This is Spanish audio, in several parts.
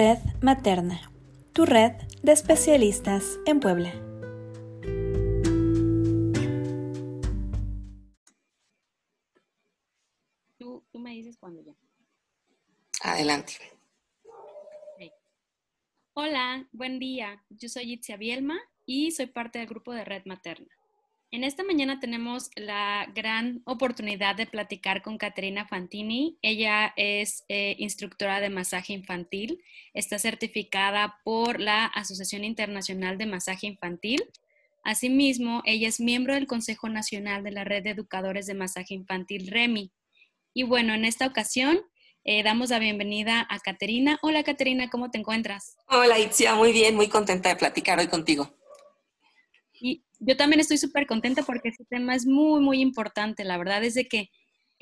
Red Materna, tu red de especialistas en Puebla. Tú, me dices cuando ya. Adelante. Hola, buen día. Yo soy Itzia Bielma y soy parte del grupo de Red Materna. En esta mañana tenemos la gran oportunidad de platicar con Caterina Fantini. Ella es eh, instructora de masaje infantil, está certificada por la Asociación Internacional de Masaje Infantil. Asimismo, ella es miembro del Consejo Nacional de la Red de Educadores de Masaje Infantil, REMI. Y bueno, en esta ocasión eh, damos la bienvenida a Caterina. Hola Caterina, ¿cómo te encuentras? Hola Itzia, muy bien, muy contenta de platicar hoy contigo. Y yo también estoy súper contenta porque este tema es muy, muy importante. La verdad es de que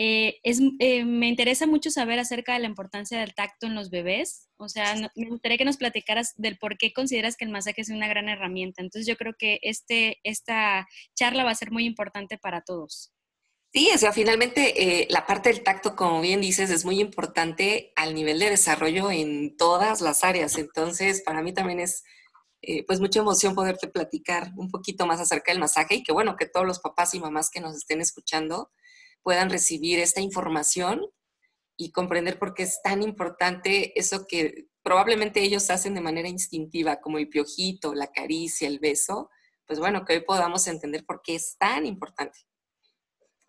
eh, es, eh, me interesa mucho saber acerca de la importancia del tacto en los bebés. O sea, me gustaría que nos platicaras del por qué consideras que el masaje es una gran herramienta. Entonces yo creo que este, esta charla va a ser muy importante para todos. Sí, o sea, finalmente eh, la parte del tacto, como bien dices, es muy importante al nivel de desarrollo en todas las áreas. Entonces, para mí también es eh, pues mucha emoción poderte platicar un poquito más acerca del masaje y que bueno, que todos los papás y mamás que nos estén escuchando puedan recibir esta información y comprender por qué es tan importante eso que probablemente ellos hacen de manera instintiva, como el piojito, la caricia, el beso, pues bueno, que hoy podamos entender por qué es tan importante.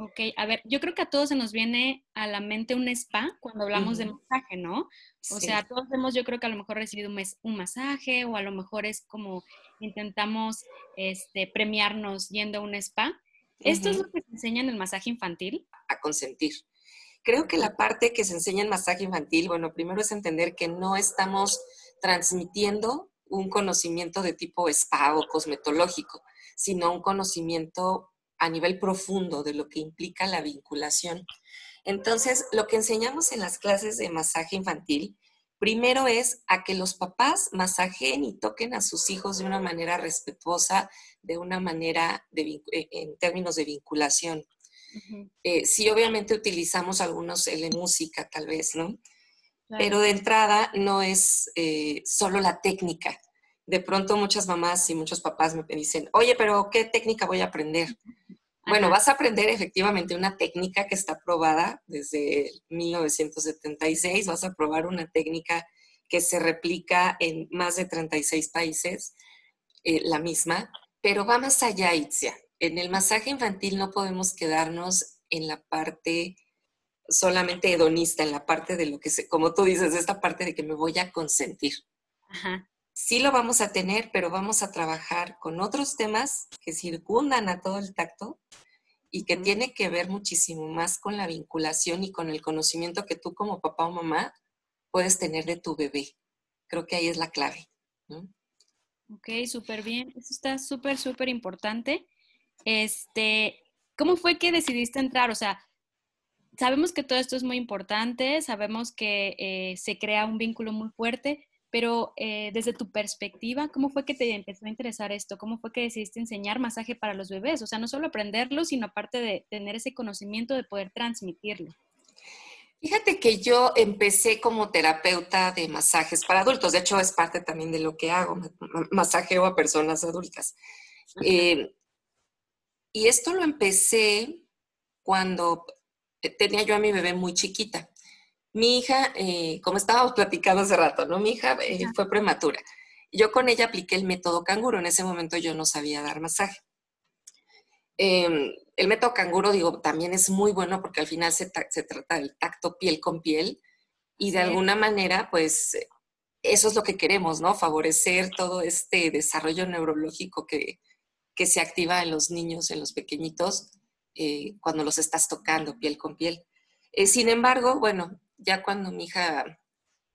Ok, a ver, yo creo que a todos se nos viene a la mente un spa cuando hablamos de masaje, ¿no? O sea, todos hemos, yo creo que a lo mejor recibido un, un, masaje o a lo mejor es como intentamos este, premiarnos yendo a un spa. ¿Esto es lo que se enseña en el masaje infantil? A consentir. Creo que la parte que se enseña en masaje infantil, bueno, primero es entender que no estamos transmitiendo un conocimiento de tipo spa o cosmetológico, sino un conocimiento a nivel profundo de lo que implica la vinculación. Entonces, lo que enseñamos en las clases de masaje infantil, primero es a que los papás masajen y toquen a sus hijos de una manera respetuosa, de una manera de, eh, en términos de vinculación. Eh, sí, obviamente utilizamos algunos de música, tal vez, ¿no? Pero de entrada no es eh, solo la técnica. De pronto muchas mamás y muchos papás me dicen, oye, pero ¿qué técnica voy a aprender? Bueno, vas a aprender efectivamente una técnica que está probada desde 1976, vas a probar una técnica que se replica en más de 36 países, eh, la misma, pero va más allá, Itzia. En el masaje infantil no podemos quedarnos en la parte solamente hedonista, en la parte de lo que, se, como tú dices, esta parte de que me voy a consentir. Sí lo vamos a tener, pero vamos a trabajar con otros temas que circundan a todo el tacto y que tiene que ver muchísimo más con la vinculación y con el conocimiento que tú como papá o mamá puedes tener de tu bebé. Creo que ahí es la clave. Ok, súper bien. Eso está súper, súper importante. Este, ¿Cómo fue que decidiste entrar? O sea, sabemos que todo esto es muy importante, sabemos que eh, se crea un vínculo muy fuerte, pero eh, desde tu perspectiva, ¿cómo fue que te empezó a interesar esto? ¿Cómo fue que decidiste enseñar masaje para los bebés? O sea, no solo aprenderlo, sino aparte de tener ese conocimiento de poder transmitirlo. Fíjate que yo empecé como terapeuta de masajes para adultos. De hecho, es parte también de lo que hago, masajeo a personas adultas. Eh, y esto lo empecé cuando tenía yo a mi bebé muy chiquita. Mi hija, eh, como estábamos platicando hace rato, ¿no? Mi hija eh, fue prematura. Yo con ella apliqué el método canguro. En ese momento yo no sabía dar masaje. Em, el método canguro, digo, también es muy bueno porque al final se, trata del tacto piel con piel y de alguna manera, pues, eso es lo que queremos, ¿no? Favorecer todo este desarrollo neurológico que, que se activa en los niños, en los pequeñitos, eh, cuando los estás tocando piel con piel. sin embargo, bueno, ya cuando mi hija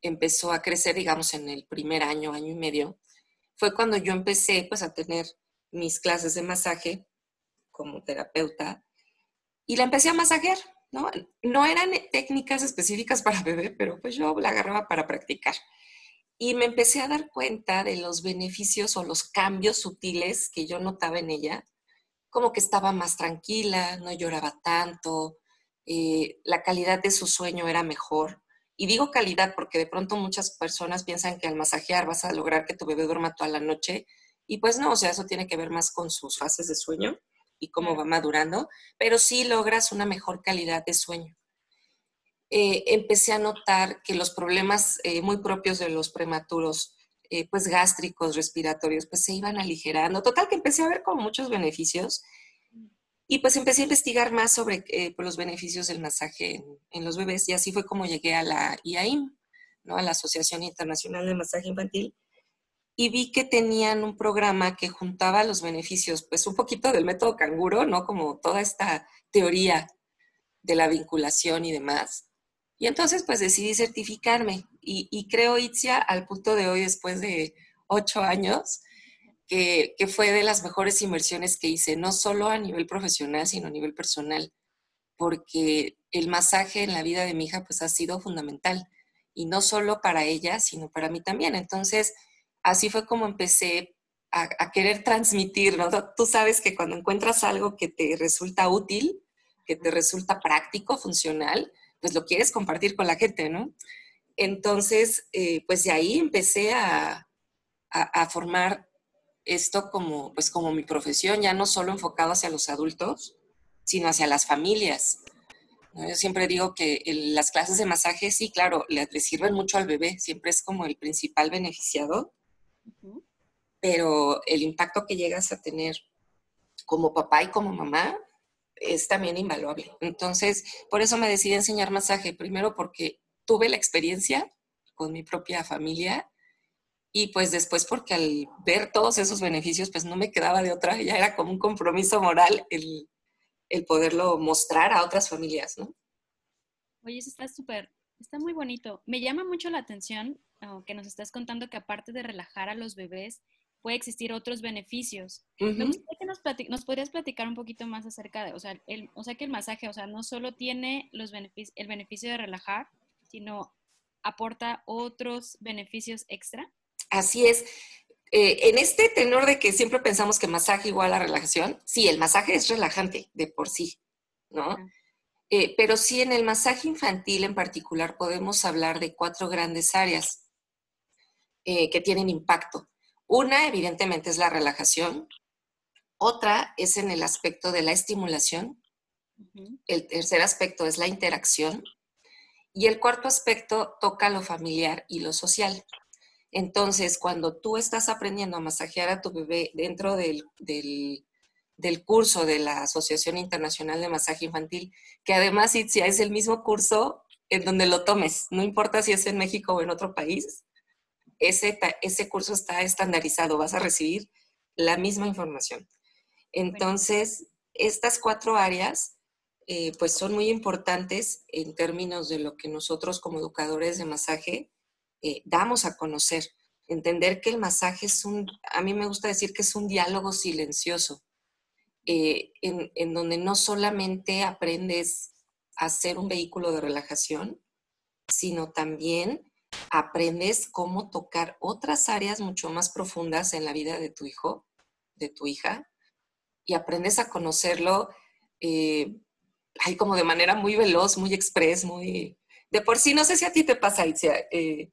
empezó a crecer, digamos, en el primer año, año y medio, fue cuando yo empecé pues a tener mis clases de masaje como terapeuta y la empecé a masajear, ¿no? No eran técnicas específicas para bebé, pero pues yo la agarraba para practicar. Y me empecé a dar cuenta de los beneficios o los cambios sutiles que yo notaba en ella, como que estaba más tranquila, no lloraba tanto, eh, la calidad de su sueño era mejor. Y digo calidad porque de pronto muchas personas piensan que al masajear vas a lograr que tu bebé duerma toda la noche. Y pues no, o sea, eso tiene que ver más con sus fases de sueño y cómo va madurando, pero sí logras una mejor calidad de sueño. Eh, empecé a notar que los problemas eh, muy propios de los prematuros, eh, pues gástricos, respiratorios, pues se iban aligerando. Total que empecé a ver como muchos beneficios y pues empecé a investigar más sobre pues, los beneficios del masaje en, los bebés y así fue como llegué a la IAIM, ¿no? a la Asociación Internacional de Masaje Infantil y vi que tenían un programa que juntaba los beneficios, pues un poquito del método canguro, ¿no? Como toda esta teoría de la vinculación y demás. Y entonces pues decidí certificarme y, creo, Itzia, al punto de hoy, después de ocho años, que, que, fue de las mejores inversiones que hice, no solo a nivel profesional, sino a nivel personal, porque el masaje en la vida de mi hija pues ha sido fundamental y no solo para ella, sino para mí también. Entonces, así fue como empecé a, querer transmitir, ¿no? Tú sabes que cuando encuentras algo que te resulta útil, que te resulta práctico, funcional, pues lo quieres compartir con la gente, ¿no? Entonces, eh, pues de ahí empecé a, formar esto como, pues como mi profesión, ya no solo enfocado hacia los adultos, sino hacia las familias. Yo siempre digo que las clases de masaje, sí, claro, le, le, sirven mucho al bebé, siempre es como el principal beneficiado, pero el impacto que llegas a tener como papá y como mamá es también invaluable. Entonces, por eso me decidí enseñar masaje, primero porque tuve la experiencia con mi propia familia y pues después porque al ver todos esos beneficios, pues no me quedaba de otra, ya era como un compromiso moral el, el poderlo mostrar a otras familias, ¿no? Oye, eso está súper, está muy bonito. Me llama mucho la atención que nos estás contando que aparte de relajar a los bebés, puede existir otros beneficios. Me gustaría que nos, nos, podrías platicar un poquito más acerca de, o sea, el, o sea, que el masaje, o sea, no solo tiene los el beneficio de relajar, sino aporta otros beneficios extra. Así es. Eh, en este tenor de que siempre pensamos que masaje igual a relajación, sí, el masaje es relajante de por sí, ¿no? Eh, pero sí en el masaje infantil en particular podemos hablar de cuatro grandes áreas. Eh, que tienen impacto. Una, evidentemente, es la relajación. Otra es en el aspecto de la estimulación. El tercer aspecto es la interacción. Y el cuarto aspecto toca lo familiar y lo social. Entonces, cuando tú estás aprendiendo a masajear a tu bebé dentro del, del, curso de la Asociación Internacional de Masaje Infantil, que además si es el mismo curso en donde lo tomes, no importa si es en México o en otro país, ese, ese curso está estandarizado, vas a recibir la misma información. Entonces, estas cuatro áreas, eh, pues son muy importantes en términos de lo que nosotros como educadores de masaje eh, damos a conocer. Entender que el masaje es un, a mí me gusta decir que es un diálogo silencioso, eh, en, en donde no solamente aprendes a ser un vehículo de relajación, sino también aprendes cómo tocar otras áreas mucho más profundas en la vida de tu hijo, de tu hija, y aprendes a conocerlo eh, como de manera muy veloz, muy express, muy... De por sí, no sé si a ti te pasa, Itzia, eh,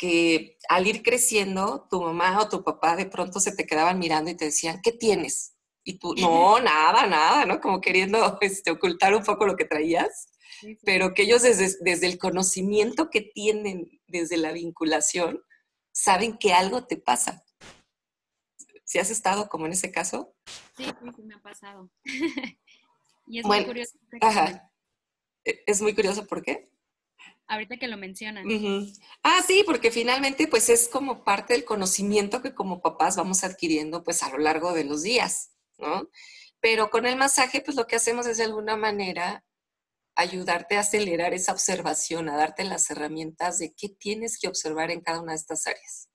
que al ir creciendo, tu mamá o tu papá de pronto se te quedaban mirando y te decían, ¿qué tienes? Y tú, no, nada, nada, ¿no? Como queriendo este, ocultar un poco lo que traías pero que ellos desde, desde, el conocimiento que tienen desde la vinculación, saben que algo te pasa. ¿Si has estado como en ese caso? Sí, sí, me ha pasado. y es muy curioso. Ajá. E, es muy curioso, ¿por qué? Ahorita que lo mencionan. Ah, sí, porque finalmente pues es como parte del conocimiento que como papás vamos adquiriendo pues a lo largo de los días, ¿no? Pero con el masaje pues lo que hacemos es de alguna manera ayudarte a acelerar esa observación, a darte las herramientas de qué tienes que observar en cada una de estas áreas.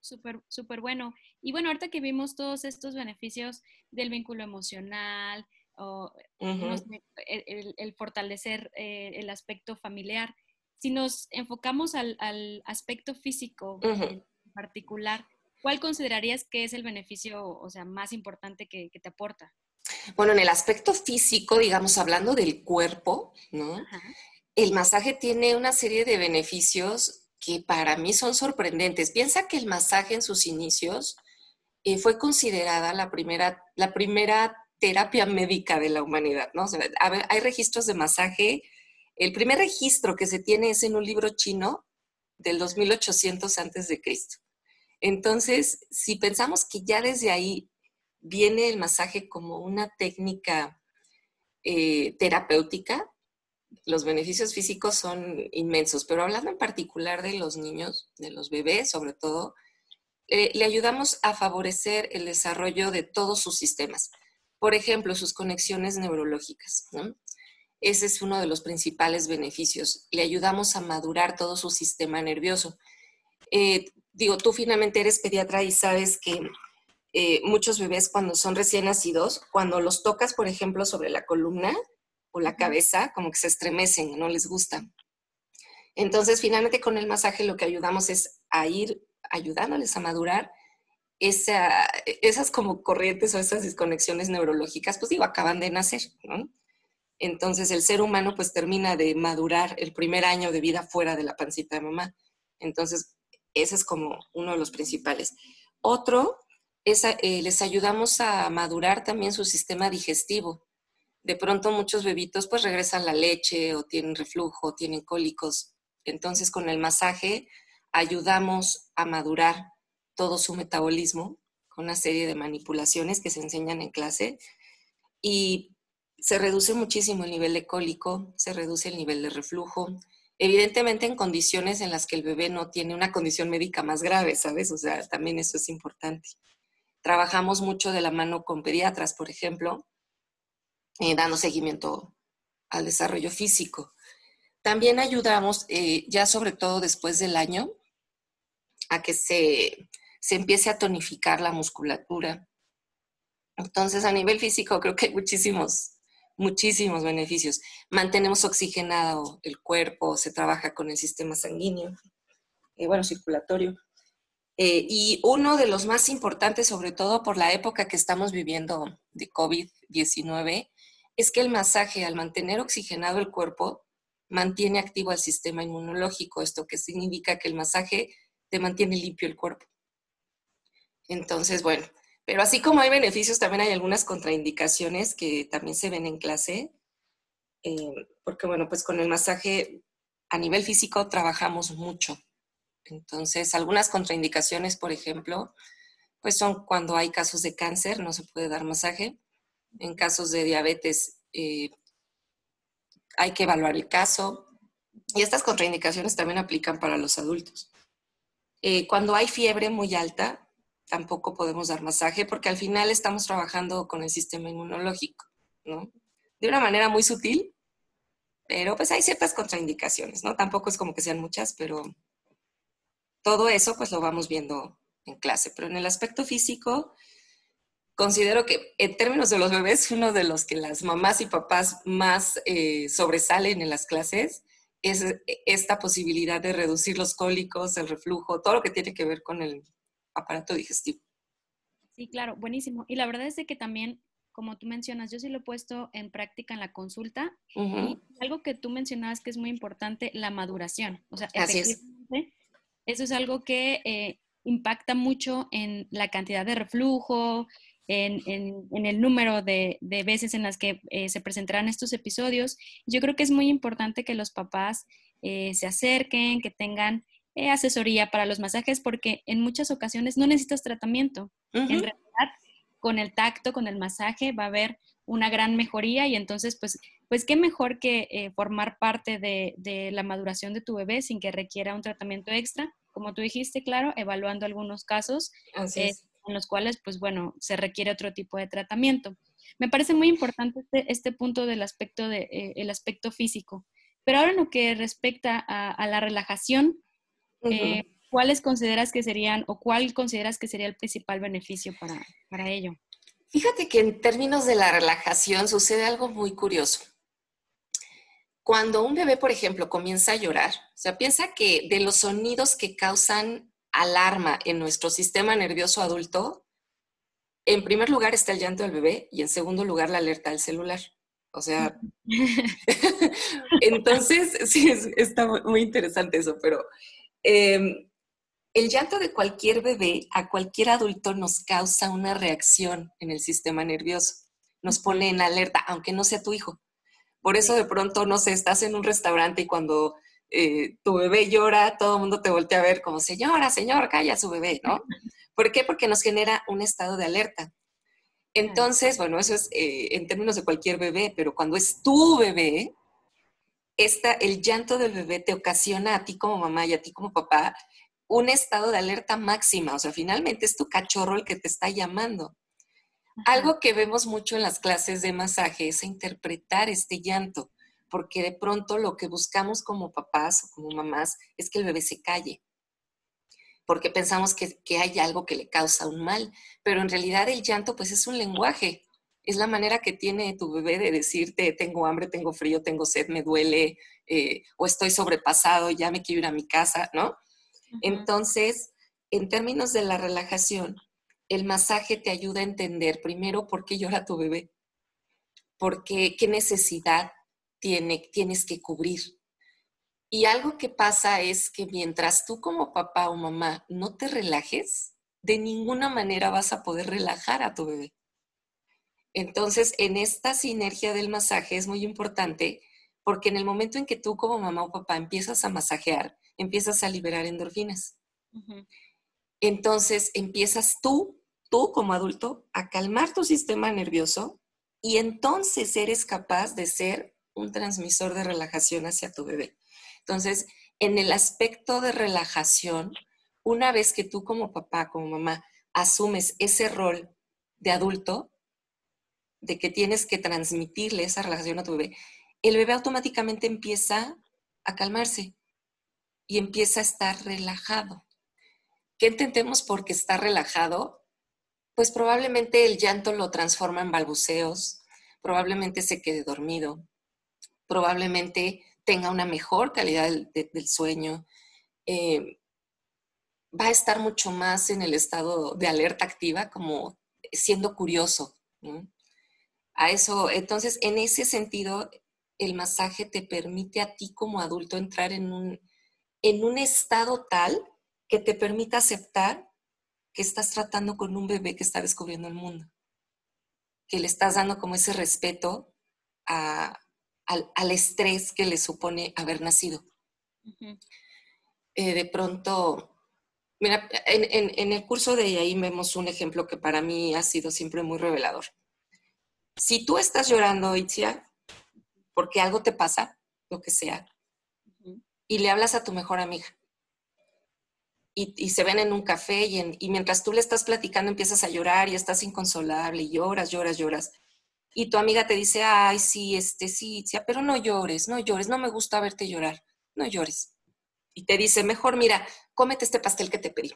Súper, súper bueno. Y bueno, ahorita que vimos todos estos beneficios del vínculo emocional, o, el, fortalecer eh, el aspecto familiar, si nos enfocamos al, aspecto físico en particular, ¿cuál considerarías que es el beneficio, o sea, más importante que te aporta? Bueno, en el aspecto físico, digamos, hablando del cuerpo, ¿no? el masaje tiene una serie de beneficios que para mí son sorprendentes. Piensa que el masaje en sus inicios eh, fue considerada la primera, la primera terapia médica de la humanidad, ¿no? hay registros de masaje. El primer registro que se tiene es en un libro chino del 2800 antes de Cristo. Entonces, si pensamos que ya desde ahí viene el masaje como una técnica eh, terapéutica, los beneficios físicos son inmensos, pero hablando en particular de los niños, de los bebés sobre todo, eh, le ayudamos a favorecer el desarrollo de todos sus sistemas. Por ejemplo, sus conexiones neurológicas. Ese es uno de los principales beneficios. Le ayudamos a madurar todo su sistema nervioso. Eh, digo, tú finalmente eres pediatra y sabes que eh, muchos bebés cuando son recién nacidos, cuando los tocas, por ejemplo, sobre la columna o la cabeza, como que se estremecen, no les gusta. Entonces, finalmente con el masaje lo que ayudamos es a ir ayudándoles a madurar esas como corrientes o esas desconexiones neurológicas, pues digo, acaban de nacer. Entonces el ser humano pues termina de madurar el primer año de vida fuera de la pancita de mamá. Entonces ese es como uno de los principales. Otro es, eh, les ayudamos a madurar también su sistema digestivo. De pronto muchos bebitos pues regresan la leche o tienen reflujo, tienen cólicos. Entonces con el masaje ayudamos a madurar todo su metabolismo con una serie de manipulaciones que se enseñan en clase y se reduce muchísimo el nivel de cólico, se reduce el nivel de reflujo, evidentemente en condiciones en las que el bebé no tiene una condición médica más grave, ¿sabes? O sea, también eso es importante. Trabajamos mucho de la mano con pediatras, por ejemplo, eh, dando seguimiento al desarrollo físico. También ayudamos, eh, ya sobre todo después del año, a que se, se empiece a tonificar la musculatura. Entonces, a nivel físico, creo que hay muchísimos muchísimos beneficios. Mantenemos oxigenado el cuerpo, se trabaja con el sistema sanguíneo, eh, bueno, circulatorio. Eh, y uno de los más importantes, sobre todo por la época que estamos viviendo de COVID-19, es que el masaje, al mantener oxigenado el cuerpo, mantiene activo el sistema inmunológico. Esto que significa que el masaje te mantiene limpio el cuerpo. Entonces, bueno, pero así como hay beneficios, también hay algunas contraindicaciones que también se ven en clase, eh, porque bueno, pues con el masaje a nivel físico trabajamos mucho. Entonces, algunas contraindicaciones, por ejemplo, pues son cuando hay casos de cáncer, no se puede dar masaje. En casos de diabetes, eh, hay que evaluar el caso. Y estas contraindicaciones también aplican para los adultos. Eh, cuando hay fiebre muy alta, tampoco podemos dar masaje porque al final estamos trabajando con el sistema inmunológico, ¿no? De una manera muy sutil, pero pues hay ciertas contraindicaciones, ¿no? Tampoco es como que sean muchas, pero todo eso pues lo vamos viendo en clase. Pero en el aspecto físico, considero que en términos de los bebés, uno de los que las mamás y papás más eh, sobresalen en las clases es esta posibilidad de reducir los cólicos, el reflujo, todo lo que tiene que ver con el aparato digestivo. Sí, claro, buenísimo. Y la verdad es de que también, como tú mencionas, yo sí lo he puesto en práctica en la consulta. y algo que tú mencionabas que es muy importante, la maduración. O sea, efectivamente, eso es algo que eh, impacta mucho en la cantidad de reflujo, en, el número de, veces en las que eh, se presentarán estos episodios. Yo creo que es muy importante que los papás eh, se acerquen, que tengan eh, asesoría para los masajes porque en muchas ocasiones no necesitas tratamiento. En realidad, con el tacto, con el masaje, va a haber una gran mejoría y entonces, pues, pues qué mejor que eh, formar parte de, la maduración de tu bebé sin que requiera un tratamiento extra, como tú dijiste, claro, evaluando algunos casos eh, en los cuales, pues bueno, se requiere otro tipo de tratamiento. Me parece muy importante este, este punto del aspecto, de, el aspecto físico. Pero ahora en lo que respecta a la relajación, eh, ¿Cuáles consideras que serían o cuál consideras que sería el principal beneficio para, para ello? Fíjate que en términos de la relajación sucede algo muy curioso. Cuando un bebé, por ejemplo, comienza a llorar, o sea, piensa que de los sonidos que causan alarma en nuestro sistema nervioso adulto, en primer lugar está el llanto del bebé y en segundo lugar la alerta del celular. O sea, entonces, sí, está muy interesante eso, pero em, el llanto de cualquier bebé a cualquier adulto nos causa una reacción en el sistema nervioso, nos pone en alerta, aunque no sea tu hijo. Por eso de pronto, no sé, estás en un restaurante y cuando eh, tu bebé llora, todo el mundo te voltea a ver como, señora, señor, calla su bebé, ¿no? ¿Por qué? Porque nos genera un estado de alerta. Entonces, bueno, eso es eh, en términos de cualquier bebé, pero cuando es tu bebé, esta, el llanto del bebé te ocasiona a ti como mamá y a ti como papá un estado de alerta máxima. O sea, finalmente es tu cachorro el que te está llamando. Algo que vemos mucho en las clases de masaje es interpretar este llanto, porque de pronto lo que buscamos como papás o como mamás es que el bebé se calle porque pensamos que, hay algo que le causa un mal, pero en realidad el llanto pues es un lenguaje, es la manera que tiene tu bebé de decirte tengo hambre, tengo frío, tengo sed, me duele eh, o estoy sobrepasado, ya me quiero ir a mi casa, ¿no? Entonces, en términos de la relajación, el masaje te ayuda a entender primero por qué llora tu bebé, por qué, qué necesidad tiene, tienes que cubrir. Y algo que pasa es que mientras tú como papá o mamá no te relajes, de ninguna manera vas a poder relajar a tu bebé. Entonces, en esta sinergia del masaje es muy importante porque en el momento en que tú como mamá o papá empiezas a masajear, empiezas a liberar endorfinas. Entonces, empiezas tú, tú como adulto, a calmar tu sistema nervioso y entonces eres capaz de ser un transmisor de relajación hacia tu bebé. Entonces, en el aspecto de relajación, una vez que tú como papá, como mamá, asumes ese rol de adulto, de que tienes que transmitirle esa relajación a tu bebé, el bebé automáticamente empieza a calmarse y empieza a estar relajado. ¿Qué entendemos porque está relajado? Pues probablemente el llanto lo transforma en balbuceos, probablemente se quede dormido, probablemente tenga una mejor calidad del, sueño, eh, va a estar mucho más en el estado de alerta activa, como siendo curioso. A eso, entonces, en ese sentido, el masaje te permite a ti como adulto entrar en un, en un estado tal que te permita aceptar que estás tratando con un bebé que está descubriendo el mundo, que le estás dando como ese respeto a, al, estrés que le supone haber nacido. Eh, de pronto, mira, en, el curso de ahí vemos un ejemplo que para mí ha sido siempre muy revelador. Si tú estás llorando, Itzia, porque algo te pasa, lo que sea, y le hablas a tu mejor amiga, y, se ven en un café y, mientras tú le estás platicando empiezas a llorar y estás inconsolable y lloras, lloras, lloras y tu amiga te dice, ay, sí, este, sí, pero no llores, no llores, no me gusta verte llorar, no llores. Y te dice, mejor mira, cómete este pastel que te pedí.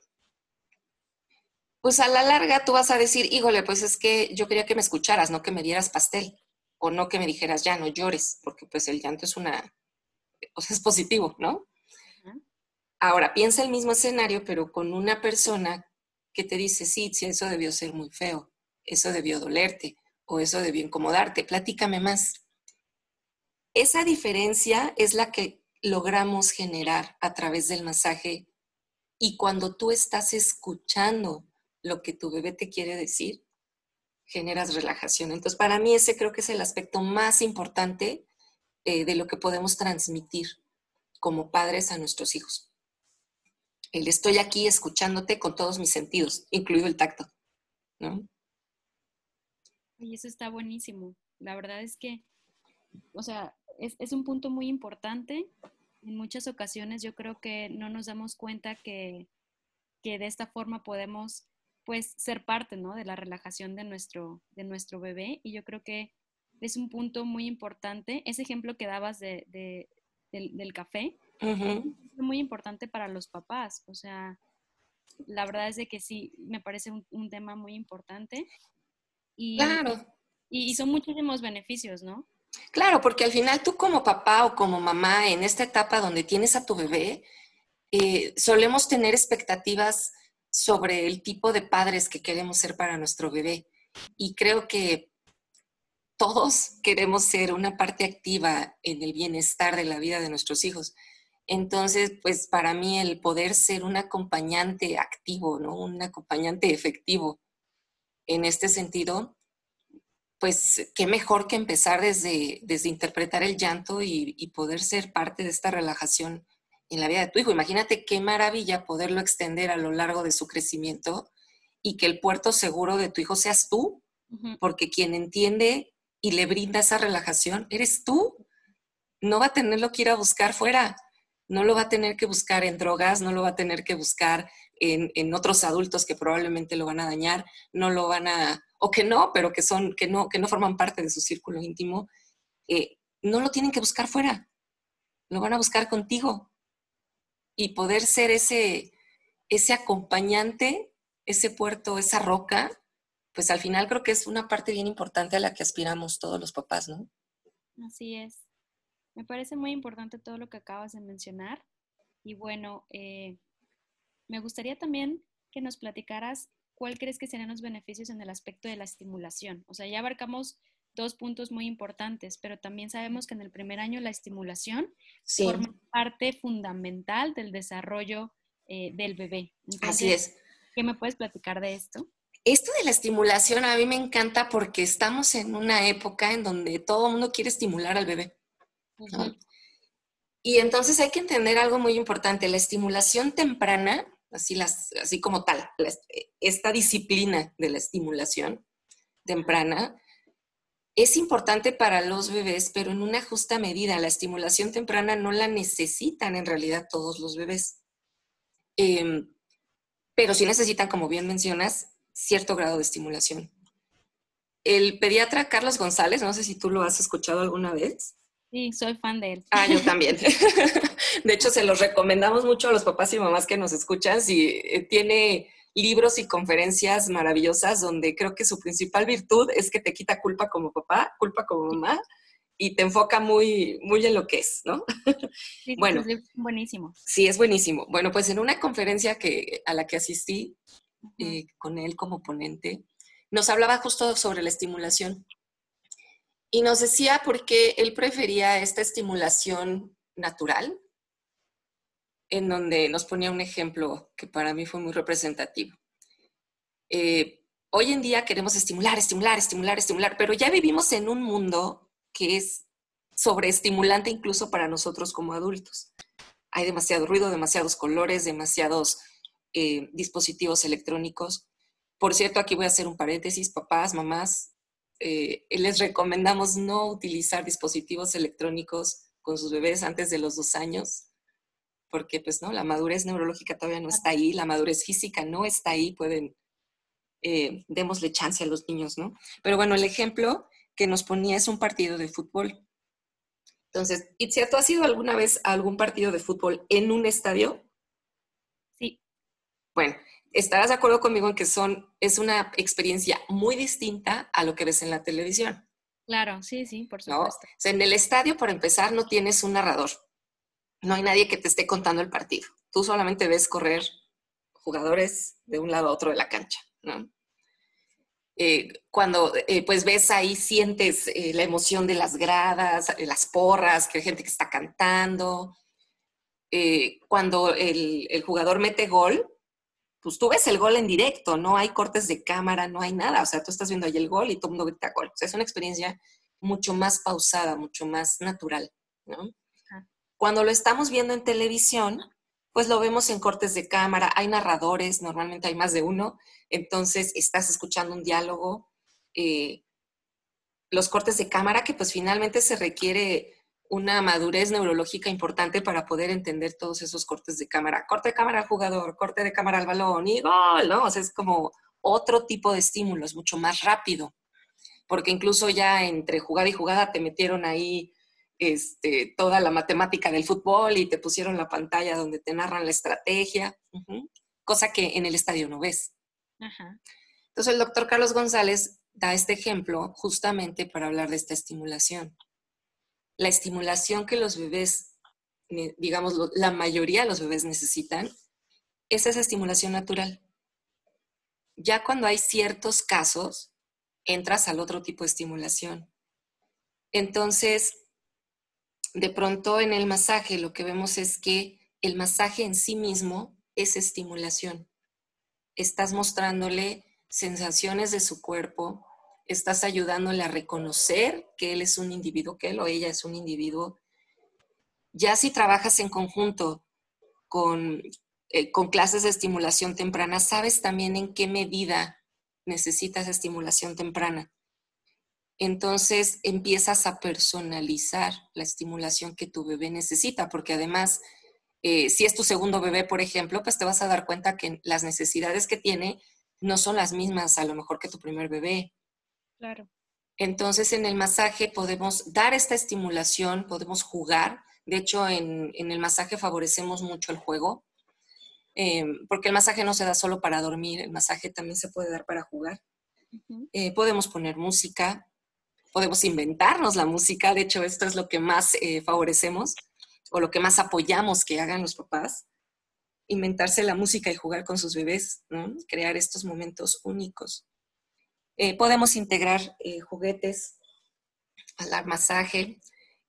Pues a la larga tú vas a decir, híjole, pues es que yo quería que me escucharas, no que me dieras pastel, o no que me dijeras, ya, no llores, porque pues el llanto es una, o sea, es positivo, ¿no? Ahora, piensa el mismo escenario, pero con una persona que te dice, sí, sí, eso debió ser muy feo, eso debió dolerte, o eso debió incomodarte. Platícame más. Esa diferencia es la que logramos generar a través del masaje y cuando tú estás escuchando lo que tu bebé te quiere decir, generas relajación. Entonces, para mí ese creo que es el aspecto más importante eh, de lo que podemos transmitir como padres a nuestros hijos. El estoy aquí escuchándote con todos mis sentidos, incluido el tacto. Y eso está buenísimo. La verdad es que, o sea, es, un punto muy importante. En muchas ocasiones yo creo que no nos damos cuenta que, de esta forma podemos pues ser parte ¿no? de la relajación de nuestro, de nuestro bebé y yo creo que es un punto muy importante. Ese ejemplo que dabas de, del, café es muy importante para los papás. O sea, la verdad es de que sí, me parece un, un tema muy importante y, claro. Y, son muchísimos beneficios, ¿no? Claro, porque al final tú como papá o como mamá en esta etapa donde tienes a tu bebé, eh, solemos tener expectativas sobre el tipo de padres que queremos ser para nuestro bebé. Y creo que todos queremos ser una parte activa en el bienestar de la vida de nuestros hijos. Entonces, pues para mí el poder ser un acompañante activo, ¿no? Un acompañante efectivo en este sentido, pues qué mejor que empezar desde, desde interpretar el llanto y, y, poder ser parte de esta relajación en la vida de tu hijo. Imagínate qué maravilla poderlo extender a lo largo de su crecimiento y que el puerto seguro de tu hijo seas tú, porque quien entiende y le brinda esa relajación eres tú. No va a tenerlo que ir a buscar fuera, no lo va a tener que buscar en drogas, no lo va a tener que buscar en, en otros adultos que probablemente lo van a dañar, no lo van a o que no, pero que, son, que, no, que no forman parte de su círculo íntimo, eh, no lo tienen que buscar fuera, lo van a buscar contigo. Y poder ser ese, ese acompañante, ese puerto, esa roca, pues al final creo que es una parte bien importante a la que aspiramos todos los papás, ¿no? Así es. Me parece muy importante todo lo que acabas de mencionar. Y bueno, eh, me gustaría también que nos platicaras ¿cuál crees que serían los beneficios en el aspecto de la estimulación? O sea, ya abarcamos dos puntos muy importantes, pero también sabemos que en el primer año la estimulación forma parte fundamental del desarrollo eh, del bebé. Así es. ¿Qué me puedes platicar de esto? Esto de la estimulación a mí me encanta porque estamos en una época en donde todo el mundo quiere estimular al bebé. Y entonces hay que entender algo muy importante. La estimulación temprana así, las, así como tal, esta disciplina de la estimulación temprana es importante para los bebés, pero en una justa medida. La estimulación temprana no la necesitan en realidad todos los bebés. Em, pero sí necesitan, como bien mencionas, cierto grado de estimulación. El pediatra Carlos González, no sé si tú lo has escuchado alguna vez, Sí, soy fan de él. Ah, yo también. De hecho, se los recomendamos mucho a los papás y mamás que nos escuchan. Si eh, tiene libros y conferencias maravillosas donde creo que su principal virtud es que te quita culpa como papá, culpa como mamá y te enfoca muy, muy en lo que es, ¿no? Sí, bueno, es buenísimo. Sí, es buenísimo. Bueno, pues en una conferencia que, a la que asistí eh, con él como ponente, nos hablaba justo sobre la estimulación y nos decía por qué él prefería esta estimulación natural, en donde nos ponía un ejemplo que para mí fue muy representativo. Eh, hoy en día queremos estimular, estimular, estimular, estimular, pero ya vivimos en un mundo que es sobreestimulante incluso para nosotros como adultos. Hay demasiado ruido, demasiados colores, demasiados eh, dispositivos electrónicos. Por cierto, aquí voy a hacer un paréntesis, papás, mamás, eh, les recomendamos no utilizar dispositivos electrónicos con sus bebés antes de los dos años, porque pues no, la madurez neurológica todavía no está ahí, la madurez física no está ahí, pueden, eh, démosle chance a los niños, ¿no? Pero bueno, el ejemplo que nos ponía es un partido de fútbol. Entonces, Itzia, ¿tú has ido alguna vez a algún partido de fútbol en un estadio? Sí. Bueno, estarás de acuerdo conmigo en que son, es una experiencia muy distinta a lo que ves en la televisión. Claro, sí, sí, por supuesto. en el estadio, por empezar, no tienes un narrador. No hay nadie que te esté contando el partido. Tú solamente ves correr jugadores de un lado a otro de la cancha, eh, cuando eh, pues ves ahí, sientes eh, la emoción de las gradas, las porras, que hay gente que está cantando. cuando el, el jugador mete gol, pues tú ves el gol en directo, no hay cortes de cámara, no hay nada, o sea, tú estás viendo ahí el gol y todo el mundo grita gol. O sea, es una experiencia mucho más pausada, mucho más natural, ¿no? Cuando lo estamos viendo en televisión, pues lo vemos en cortes de cámara, hay narradores, normalmente hay más de uno, entonces estás escuchando un diálogo. Eh, los cortes de cámara que pues finalmente se requiere una madurez neurológica importante para poder entender todos esos cortes de cámara. Corte de cámara al jugador, corte de cámara al balón y gol, ¿no? O sea, es como otro tipo de estímulo, es mucho más rápido, porque incluso ya entre jugada y jugada te metieron ahí este, toda la matemática del fútbol y te pusieron la pantalla donde te narran la estrategia, cosa que en el estadio no ves. Entonces el doctor Carlos González da este ejemplo justamente para hablar de esta estimulación la estimulación que los bebés, digamos, la mayoría de los bebés necesitan, es esa estimulación natural. Ya cuando hay ciertos casos, entras al otro tipo de estimulación, Entonces, de pronto en el masaje lo que vemos es que el masaje en sí mismo es estimulación. Estás mostrándole sensaciones de su cuerpo, estás ayudándole a reconocer que él es un individuo, que él o ella es un individuo. Ya si trabajas en conjunto con, eh, con clases de estimulación temprana, sabes también en qué medida necesitas estimulación temprana. Entonces empiezas a personalizar la estimulación que tu bebé necesita, porque además, eh, si es tu segundo bebé, por ejemplo, pues te vas a dar cuenta que las necesidades que tiene no son las mismas a lo mejor que tu primer bebé. Claro. Entonces, en el masaje podemos dar esta estimulación, podemos jugar. De hecho, en, el masaje favorecemos mucho el juego, eh, porque el masaje no se da solo para dormir, el masaje también se puede dar para jugar. Eh, podemos poner música, podemos inventarnos la música. De hecho, esto es lo que más eh, favorecemos o lo que más apoyamos que hagan los papás. Inventarse la música y jugar con sus bebés, crear estos momentos únicos. Eh, podemos integrar eh, juguetes al masaje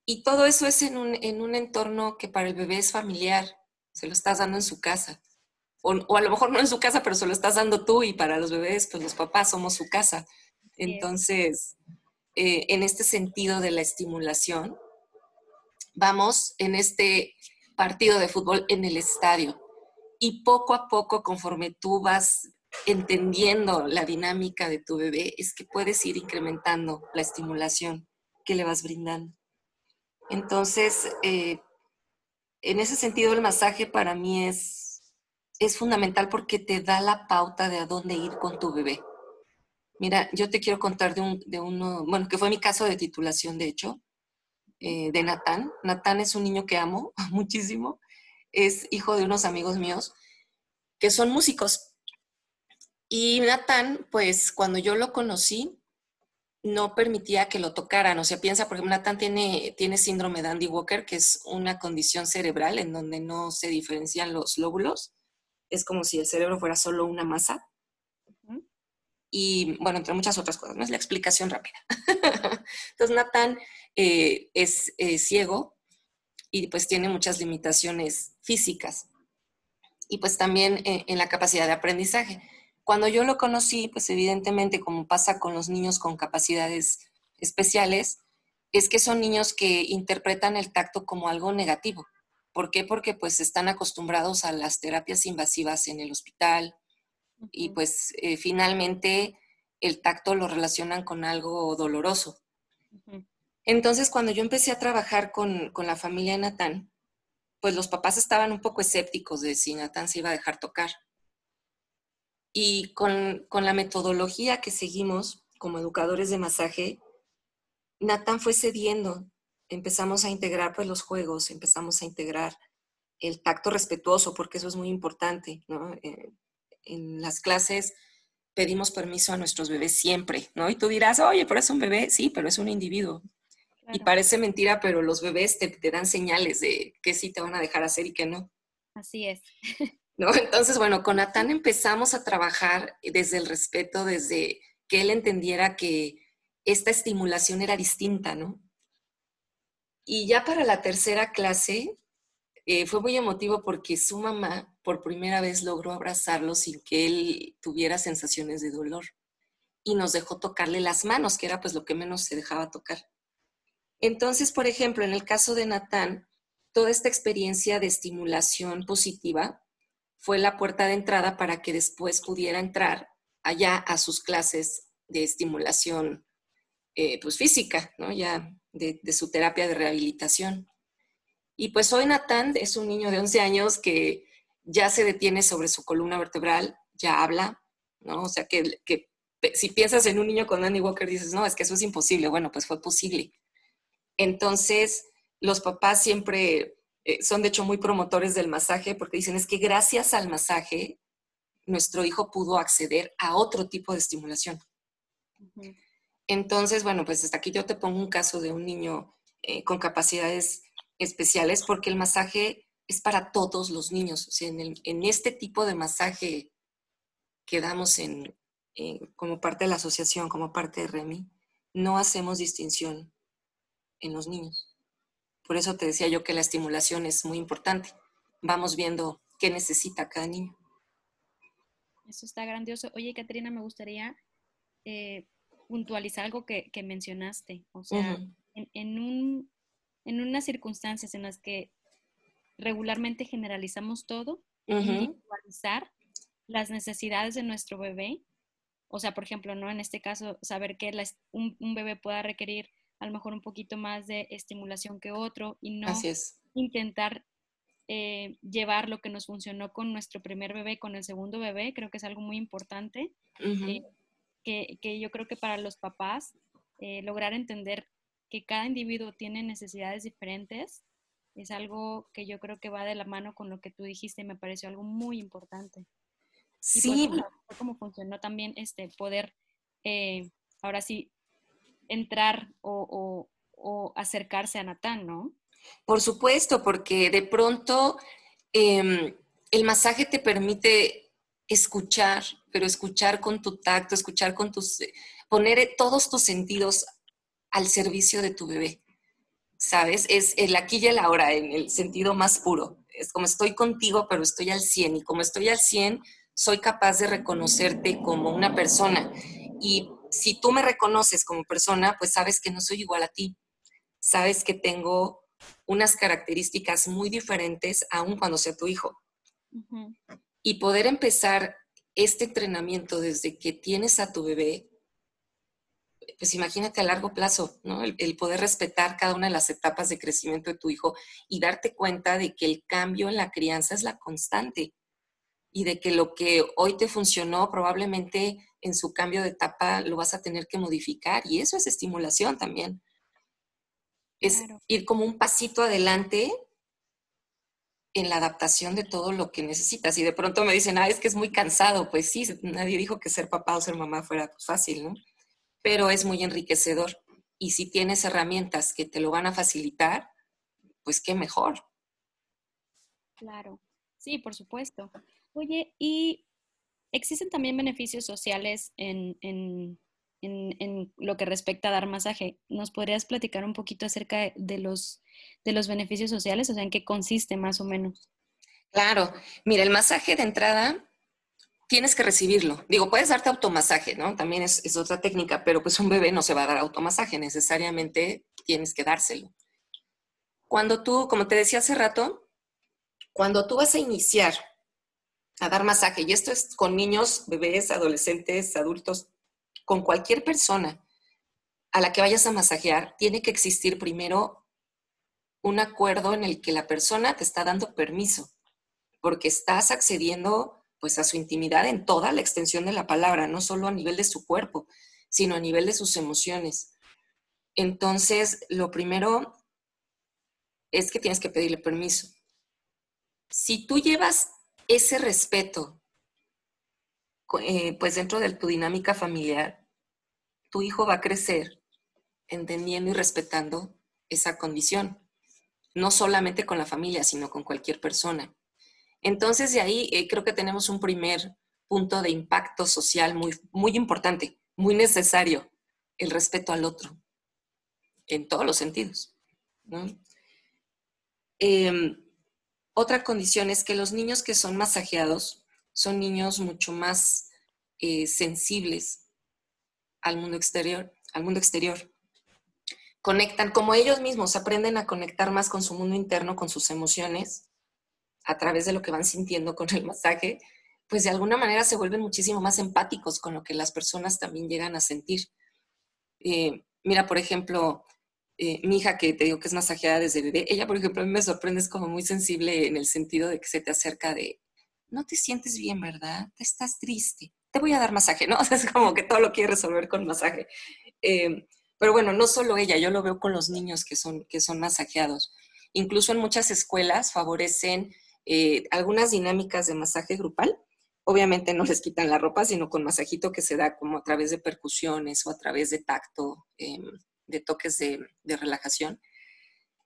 y todo eso es en un, en un, entorno que para el bebé es familiar, se lo estás dando en su casa. O, o, a lo mejor no en su casa, pero se lo estás dando tú y para los bebés, pues los papás somos su casa. Entonces, eh, en este sentido de la estimulación, vamos en este partido de fútbol en el estadio y poco a poco, conforme tú vas entendiendo la dinámica de tu bebé, es que puedes ir incrementando la estimulación que le vas brindando. Entonces, eh, en ese sentido, el masaje para mí es, es fundamental porque te da la pauta de a dónde ir con tu bebé. Mira, yo te quiero contar de, un, de uno, bueno, que fue mi caso de titulación, de hecho, eh, de Natán. Natán es un niño que amo muchísimo. Es hijo de unos amigos míos que son músicos y Natán, pues cuando yo lo conocí, no permitía que lo tocaran. O sea, piensa, por ejemplo, Natán tiene, tiene síndrome de Andy Walker, que es una condición cerebral en donde no se diferencian los lóbulos. Es como si el cerebro fuera solo una masa. Y bueno, entre muchas otras cosas, no es la explicación rápida. Entonces, Natán eh, es ciego y pues tiene muchas limitaciones físicas y pues también eh, en la capacidad de aprendizaje. Cuando yo lo conocí, pues evidentemente, como pasa con los niños con capacidades especiales, es que son niños que interpretan el tacto como algo negativo. ¿Por qué? Porque pues están acostumbrados a las terapias invasivas en el hospital y pues eh, finalmente el tacto lo relacionan con algo doloroso. Entonces, cuando yo empecé a trabajar con, con la familia de Natán, pues los papás estaban un poco escépticos de si Natán se iba a dejar tocar. Y con, la metodología que seguimos como educadores de masaje, Nathan fue cediendo. Empezamos a integrar pues, los juegos, empezamos a integrar el tacto respetuoso, porque eso es muy importante. ¿no? Eh, en las clases pedimos permiso a nuestros bebés siempre, ¿no? Y tú dirás, oye, pero es un bebé, sí, pero es un individuo. Y parece mentira, pero los bebés te, te, dan señales de que sí te van a dejar hacer y que no. Así es. Entonces, bueno, con Natán empezamos a trabajar desde el respeto, desde que él entendiera que esta estimulación era distinta, ¿no? Y ya para la tercera clase eh, fue muy emotivo porque su mamá por primera vez logró abrazarlo sin que él tuviera sensaciones de dolor y nos dejó tocarle las manos, que era pues lo que menos se dejaba tocar. Entonces, por ejemplo, en el caso de Natán, toda esta experiencia de estimulación positiva fue la puerta de entrada para que después pudiera entrar allá a sus clases de estimulación eh, pues física, ¿no? ya de, su terapia de rehabilitación. Y pues hoy Natán es un niño de 11 años que ya se detiene sobre su columna vertebral, ya habla, ¿no? O sea que, que si piensas en un niño con Andy Walker dices, no, es que eso es imposible. Bueno, pues fue posible. Entonces, los papás siempre eh, son de hecho muy promotores del masaje porque dicen es que gracias al masaje nuestro hijo pudo acceder a otro tipo de estimulación. Entonces, bueno, pues hasta aquí yo te pongo un caso de un niño eh, con capacidades especiales porque el masaje es para todos los niños. O sea, en, este tipo de masaje que damos en, como parte de la asociación, como parte de REMI, no hacemos distinción en los niños. Por eso te decía yo que la estimulación es muy importante. Vamos viendo qué necesita cada niño. Eso está grandioso. Oye, Caterina, me gustaría eh, puntualizar algo que, mencionaste. O sea, en, un, en unas circunstancias en las que regularmente generalizamos todo, individualizar las necesidades de nuestro bebé. O sea, por ejemplo, ¿no? En este caso, saber que un, bebé pueda requerir a lo mejor un poquito más de estimulación que otro y no intentar eh, llevar lo que nos funcionó con nuestro primer bebé, con el segundo bebé, creo que es algo muy importante, eh, que, yo creo que para los papás, eh, lograr entender que cada individuo tiene necesidades diferentes es algo que yo creo que va de la mano con lo que tú dijiste y me pareció algo muy importante. Pues, sí. Y cómo funcionó también este poder, eh, ahora sí, entrar o, acercarse a Natán, ¿no? Por supuesto, porque de pronto em, el masaje te permite escuchar, pero escuchar con tu tacto, escuchar con tus, poner todos tus sentidos al servicio de tu bebé. ¿Sabes? Es el aquí y el ahora en el sentido más puro. Es como estoy contigo, pero estoy al 100 y como estoy al 100, soy capaz de reconocerte como una persona. Y si tú me reconoces como persona, pues sabes que no soy igual a ti. Sabes que tengo unas características muy diferentes aun cuando sea tu hijo. Y poder empezar este entrenamiento desde que tienes a tu bebé pues imagínate a largo plazo, ¿no? El, poder respetar cada una de las etapas de crecimiento de tu hijo y darte cuenta de que el cambio en la crianza es la constante y de que lo que hoy te funcionó probablemente en su cambio de etapa lo vas a tener que modificar y eso es estimulación también. Es ir como un pasito adelante en la adaptación de todo lo que necesitas. Y de pronto me dicen, ah, es que es muy cansado. Pues sí, nadie dijo que ser papá o ser mamá fuera fácil, ¿no? Pero es muy enriquecedor. Y si tienes herramientas que te lo van a facilitar, pues qué mejor. Claro, sí, por supuesto. Oye, ¿y existen también beneficios sociales en, en, lo que respecta a dar masaje? ¿Nos podrías platicar un poquito acerca de los, de los beneficios sociales? O sea, ¿en qué consiste más o menos? Claro, mira, el masaje de entrada tienes que recibirlo. Digo, puedes darte automasaje, ¿no? También es, otra técnica, pero pues un bebé no se va a dar automasaje, necesariamente tienes que dárselo. Cuando tú, como te decía hace rato, cuando tú vas a iniciar a dar masaje, y esto es con niños, bebés, adolescentes, adultos, con cualquier persona a la que vayas a masajear, tiene que existir primero un acuerdo en el que la persona te está dando permiso, porque estás accediendo pues a su intimidad en toda la extensión de la palabra, no solo a nivel de su cuerpo, sino a nivel de sus emociones. Entonces, lo primero es que tienes que pedirle permiso. Si tú llevas ese respeto, eh, pues dentro de tu dinámica familiar, tu hijo va a crecer entendiendo y respetando esa condición, no solamente con la familia, sino con cualquier persona. Entonces, de ahí eh, creo que tenemos un primer punto de impacto social muy, muy importante, muy necesario, el respeto al otro, en todos los sentidos. Em, otra condición es que los niños que son masajeados son niños mucho más eh, sensibles al mundo exterior, al mundo exterior. Conectan, como ellos mismos aprenden a conectar más con su mundo interno, con sus emociones, a través de lo que van sintiendo con el masaje, pues de alguna manera se vuelven muchísimo más empáticos con lo que las personas también llegan a sentir. Eh, mira, por ejemplo, eh, mi hija que te digo que es masajeada desde bebé, ella, por ejemplo, a mí me sorprende, es como muy sensible en el sentido de que se te acerca de, no te sientes bien, ¿verdad? Estás triste. Te voy a dar masaje, ¿no? O sea, es como que todo lo quiere resolver con masaje. Eh, pero bueno, no solo ella, yo lo veo con los niños que son, que son masajeados. Incluso en muchas escuelas favorecen eh, algunas dinámicas de masaje grupal. Obviamente no les quitan la ropa, sino con masajito que se da como a través de percusiones o a través de tacto, em, de toques de, de relajación,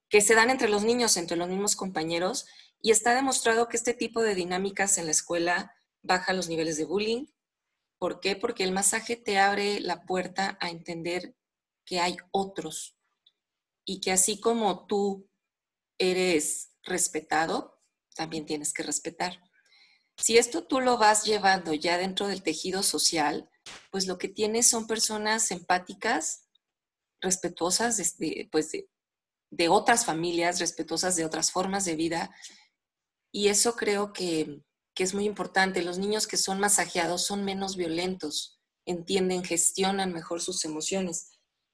que se dan entre los niños, entre los mismos compañeros, y está demostrado que este tipo de dinámicas en la escuela baja los niveles de bullying. ¿Por qué? Porque el masaje te abre la puerta a entender que hay otros, y que así como tú eres respetado, también tienes que respetar. Si esto tú lo vas llevando ya dentro del tejido social, pues lo que tienes son personas empáticas, respetuosas de, pues de, otras familias, respetuosas de otras formas de vida. Y eso creo que, que es muy importante. Los niños que son masajeados son menos violentos, entienden, gestionan mejor sus emociones.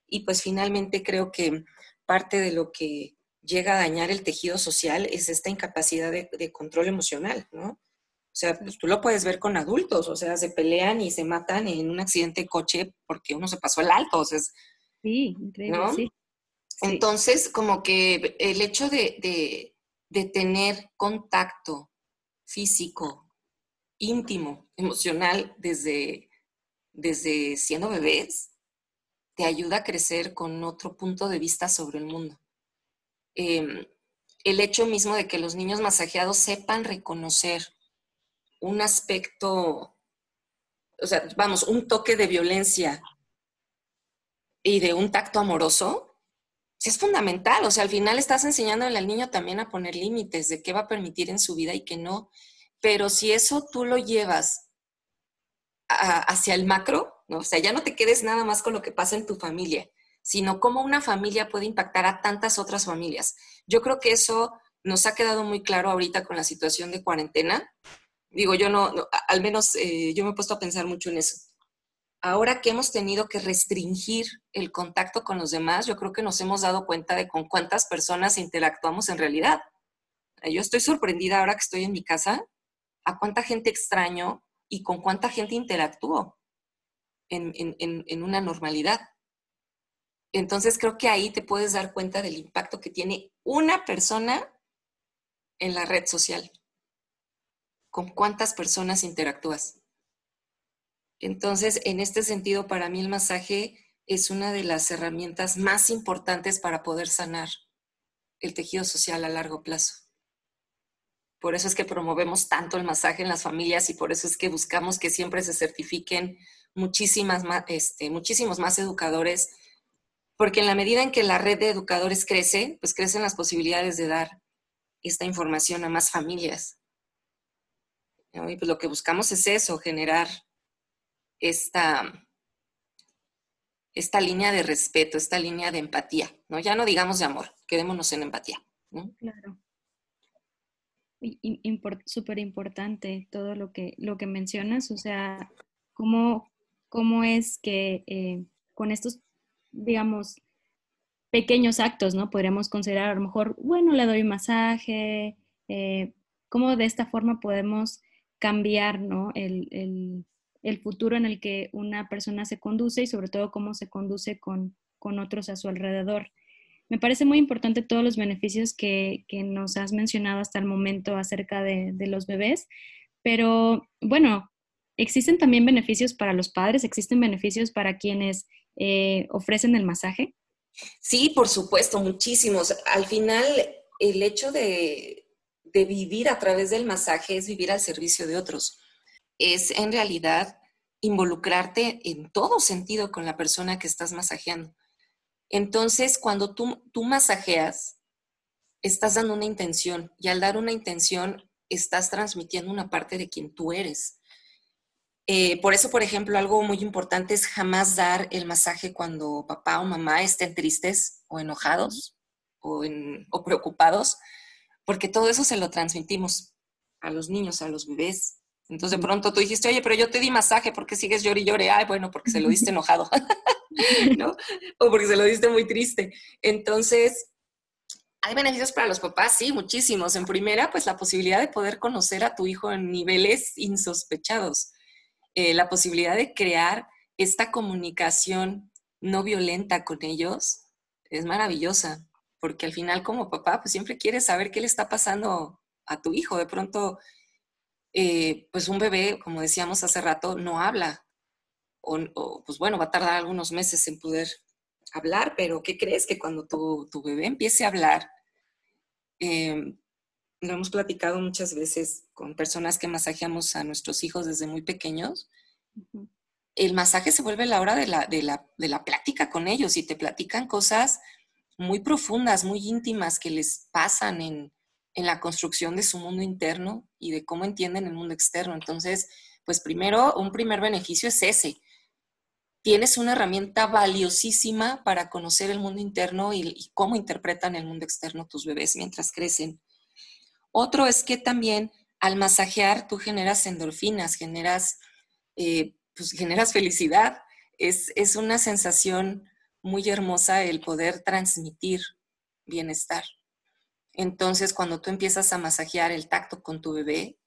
Y pues finalmente creo que parte de lo que llega a dañar el tejido social es esta incapacidad de, control emocional, ¿no? O sea, pues tú lo puedes ver con adultos, o sea, se pelean y se matan en un accidente de coche porque uno se pasó el alto, o sea, sí, increíble, sí. Entonces, como que el hecho de, de tener contacto físico, íntimo, emocional, desde, desde siendo bebés, te ayuda a crecer con otro punto de vista sobre el mundo. Em, el hecho mismo de que los niños masajeados sepan reconocer un aspecto, o sea, vamos, un toque de violencia y de un tacto amoroso, es fundamental. O sea, al final estás enseñándole al niño también a poner límites de qué va a permitir en su vida y qué no. Pero si eso tú lo llevas hacia el macro, ¿no? o sea, ya no te quedes nada más con lo que pasa en tu familia, sino cómo una familia puede impactar a tantas otras familias. Yo creo que eso nos ha quedado muy claro ahorita con la situación de cuarentena. Digo, yo no, al menos eh, yo me he puesto a pensar mucho en eso. Ahora que hemos tenido que restringir el contacto con los demás, yo creo que nos hemos dado cuenta de con cuántas personas interactuamos en realidad. Yo estoy sorprendida ahora que estoy en mi casa a cuánta gente extraño y con cuánta gente interactúo en, en una normalidad. Entonces creo que ahí te puedes dar cuenta del impacto que tiene una persona en la red social. Con cuántas personas interactúas. Entonces, en este sentido, para mí el masaje es una de las herramientas más importantes para poder sanar el tejido social a largo plazo. Por eso es que promovemos tanto el masaje en las familias y por eso es que buscamos que siempre se certifiquen muchísimas, este, muchísimos más educadores porque en la medida en que la red de educadores crece, pues crecen las posibilidades de dar esta información a más familias. Y pues lo que buscamos es eso, generar esta, esta línea de respeto, esta línea de empatía, ¿no? Ya no digamos de amor, quedémonos en empatía, Claro. Súper importante todo lo que, lo que mencionas, o sea, cómo, cómo es que eh, con estos digamos, pequeños actos, ¿no? Podríamos considerar a lo mejor, bueno, le doy masaje, eh, cómo de esta forma podemos cambiar, ¿no? El, futuro en el que una persona se conduce y sobre todo cómo se conduce con, otros a su alrededor. Me parece muy importante todos los beneficios que, nos has mencionado hasta el momento acerca de los bebés, pero bueno, existen también beneficios para los padres, existen beneficios para quienes eh, ofrecen el masaje? Sí, por supuesto, muchísimos. Al final, el hecho de, de vivir a través del masaje es vivir al servicio de otros. Es en realidad involucrarte en todo sentido con la persona que estás masajeando. Entonces, cuando tú, tú masajeas, estás dando una intención y al dar una intención, estás transmitiendo una parte de quien tú eres. Eh, por eso, por ejemplo, algo muy importante es jamás dar el masaje cuando papá o mamá estén tristes o enojados o, preocupados, porque todo eso se lo transmitimos a los niños, a los bebés. Entonces de pronto tú dijiste, oye, pero yo te di masaje, ¿por qué sigues llorando y llore? Ay, bueno, porque se lo diste enojado, ¿no? O porque se lo diste muy triste. Entonces, ¿hay beneficios para los papás? Sí, muchísimos. En primera, pues la posibilidad de poder conocer a tu hijo en niveles insospechados. Eh, la posibilidad de crear esta comunicación no violenta con ellos es maravillosa, porque al final como papá, pues siempre quieres saber qué le está pasando a tu hijo. De pronto, eh, pues un bebé, como decíamos hace rato, no habla, o, pues bueno, va a tardar algunos meses en poder hablar, pero ¿qué crees? Que cuando tu, bebé empiece a hablar, em, lo hemos platicado muchas veces con personas que masajeamos a nuestros hijos desde muy pequeños, el masaje se vuelve la hora de la, de la, plática con ellos y te platican cosas muy profundas, muy íntimas que les pasan en, en la construcción de su mundo interno y de cómo entienden el mundo externo. Entonces, pues primero, un primer beneficio es ese. Tienes una herramienta valiosísima para conocer el mundo interno y, cómo interpretan el mundo externo tus bebés mientras crecen. Otro es que también al masajear tú generas endorfinas, generas, eh, pues generas felicidad. Es, es una sensación muy hermosa el poder transmitir bienestar. Entonces, cuando tú empiezas a masajear el tacto con tu bebé,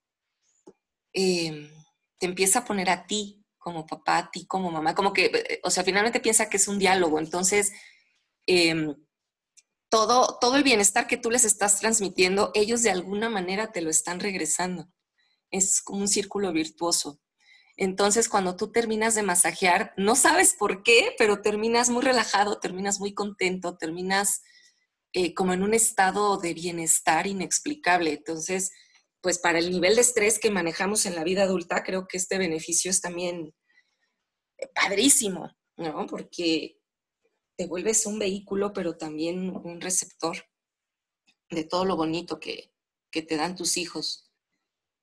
em, te empieza a poner a ti como papá, a ti como mamá, como que, eh, o sea, finalmente piensa que es un diálogo. Entonces, em, todo, todo el bienestar que tú les estás transmitiendo, ellos de alguna manera te lo están regresando. Es como un círculo virtuoso. Entonces, cuando tú terminas de masajear, no sabes por qué, pero terminas muy relajado, terminas muy contento, terminas eh, como en un estado de bienestar inexplicable. Entonces, pues para el nivel de estrés que manejamos en la vida adulta, creo que este beneficio es también eh, padrísimo, ¿no? Porque te vuelves un vehículo, pero también un receptor de todo lo bonito que, te dan tus hijos.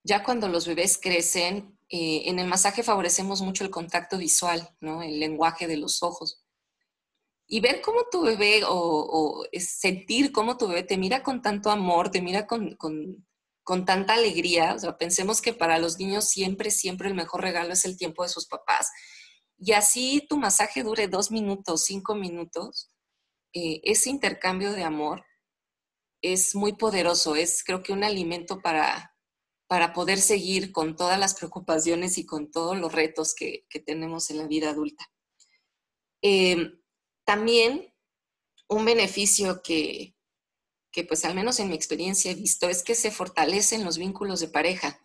Ya cuando los bebés crecen, eh, en el masaje favorecemos mucho el contacto visual, ¿no? El lenguaje de los ojos y ver cómo tu bebé o, sentir cómo tu bebé te mira con tanto amor, te mira con, tanta alegría. O sea, pensemos que para los niños siempre, siempre el mejor regalo es el tiempo de sus papás. Y así tu masaje dure dos minutos, cinco minutos, eh, ese intercambio de amor es muy poderoso. Es creo que un alimento para, para poder seguir con todas las preocupaciones y con todos los retos que, tenemos en la vida adulta. Eh, también un beneficio que, pues al menos en mi experiencia he visto es que se fortalecen los vínculos de pareja.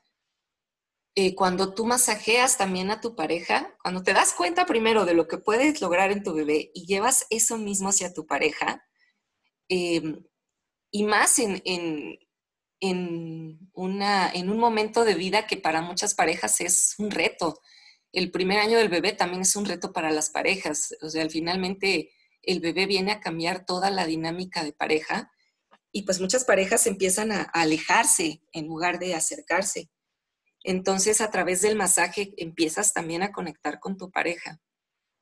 Eh, cuando tú masajeas también a tu pareja, cuando te das cuenta primero de lo que puedes lograr en tu bebé y llevas eso mismo hacia tu pareja, em, y más en, una, en un momento de vida que para muchas parejas es un reto el primer año del bebé también es un reto para las parejas. O sea, finalmente el bebé viene a cambiar toda la dinámica de pareja y pues muchas parejas empiezan a, alejarse en lugar de acercarse. Entonces, a través del masaje empiezas también a conectar con tu pareja.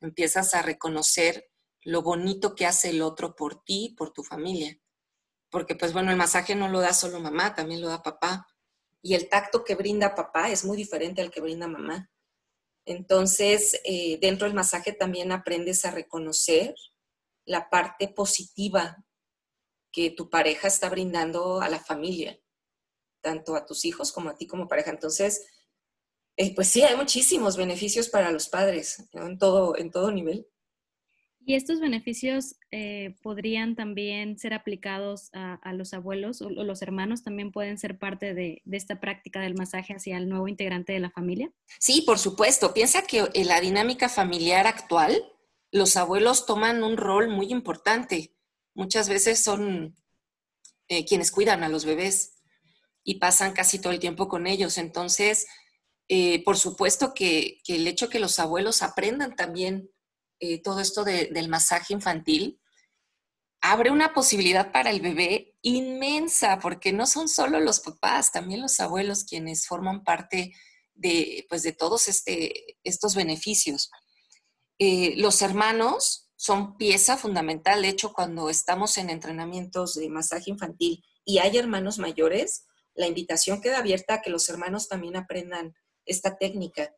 Empiezas a reconocer lo bonito que hace el otro por ti, por tu familia. Porque pues bueno, el masaje no lo da solo mamá, también lo da papá. Y el tacto que brinda papá es muy diferente al que brinda mamá. Entonces, eh, dentro del masaje también aprendes a reconocer la parte positiva que tu pareja está brindando a la familia, tanto a tus hijos como a ti como pareja. Entonces, eh, pues sí, hay muchísimos beneficios para los padres en, todo, en todo nivel. ¿Y estos beneficios eh, podrían también ser aplicados a, los abuelos o, los hermanos? ¿También pueden ser parte de, esta práctica del masaje hacia el nuevo integrante de la familia? Sí, por supuesto. Piensa que en la dinámica familiar actual, los abuelos toman un rol muy importante. Muchas veces son eh, quienes cuidan a los bebés y pasan casi todo el tiempo con ellos. Entonces, eh, por supuesto que, que el hecho que los abuelos aprendan también eh, todo esto del masaje infantil, abre una posibilidad para el bebé inmensa, porque no son solo los papás, también los abuelos quienes forman parte de, pues, de todos este, estos beneficios. Eh, los hermanos son pieza fundamental, de hecho, cuando estamos en entrenamientos de masaje infantil y hay hermanos mayores, la invitación queda abierta a que los hermanos también aprendan esta técnica.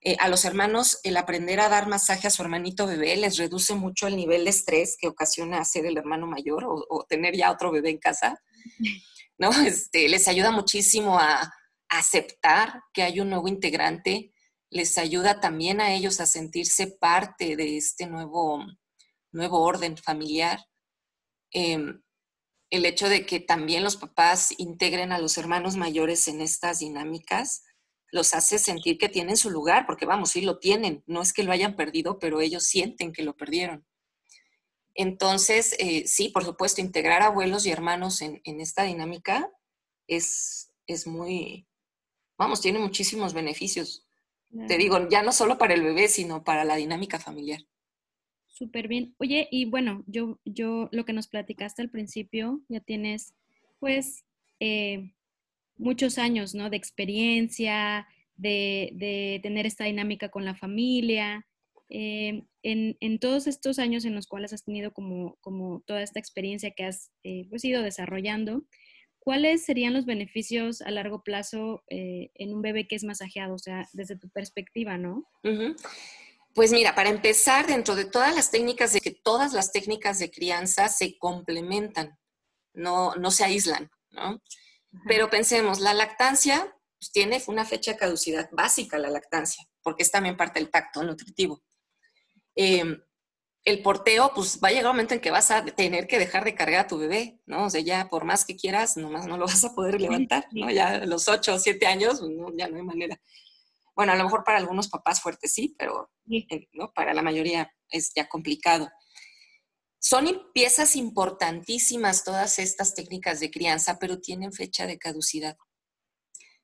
Eh, a los hermanos el aprender a dar masaje a su hermanito bebé les reduce mucho el nivel de estrés que ocasiona ser el hermano mayor o, tener ya otro bebé en casa, ¿no? Este, les ayuda muchísimo a, aceptar que hay un nuevo integrante, les ayuda también a ellos a sentirse parte de este nuevo, nuevo orden familiar. Em, el hecho de que también los papás integren a los hermanos mayores en estas dinámicas los hace sentir que tienen su lugar, porque vamos, sí lo tienen, no es que lo hayan perdido, pero ellos sienten que lo perdieron. Entonces, eh, sí, por supuesto, integrar abuelos y hermanos en, esta dinámica es, es, muy, vamos, tiene muchísimos beneficios. Te digo, ya no solo para el bebé, sino para la dinámica familiar. Súper bien. Oye, y bueno, yo, yo lo que nos platicaste al principio, ya tienes pues eh, muchos años, ¿no? De experiencia, de, tener esta dinámica con la familia. Eh, en, todos estos años en los cuales has tenido como, como toda esta experiencia que has eh, pues, ido desarrollando, ¿cuáles serían los beneficios a largo plazo eh, en un bebé que es masajeado? O sea, desde tu perspectiva, ¿no? Pues mira, para empezar, dentro de todas las técnicas, de que todas las técnicas de crianza se complementan, no, no se aíslan, ¿no? Pero pensemos, la lactancia pues, tiene una fecha de caducidad básica, la lactancia, porque es también parte del tacto nutritivo. Em, el porteo, pues va a llegar un momento en que vas a tener que dejar de cargar a tu bebé, ¿no? O sea, ya por más que quieras, nomás no lo vas a poder levantar, ¿no? Ya a los 8 o 7 años, pues, ya no hay manera. Bueno, a lo mejor para algunos papás fuertes sí, pero ¿no? para la mayoría es ya complicado. Son piezas importantísimas todas estas técnicas de crianza, pero tienen fecha de caducidad,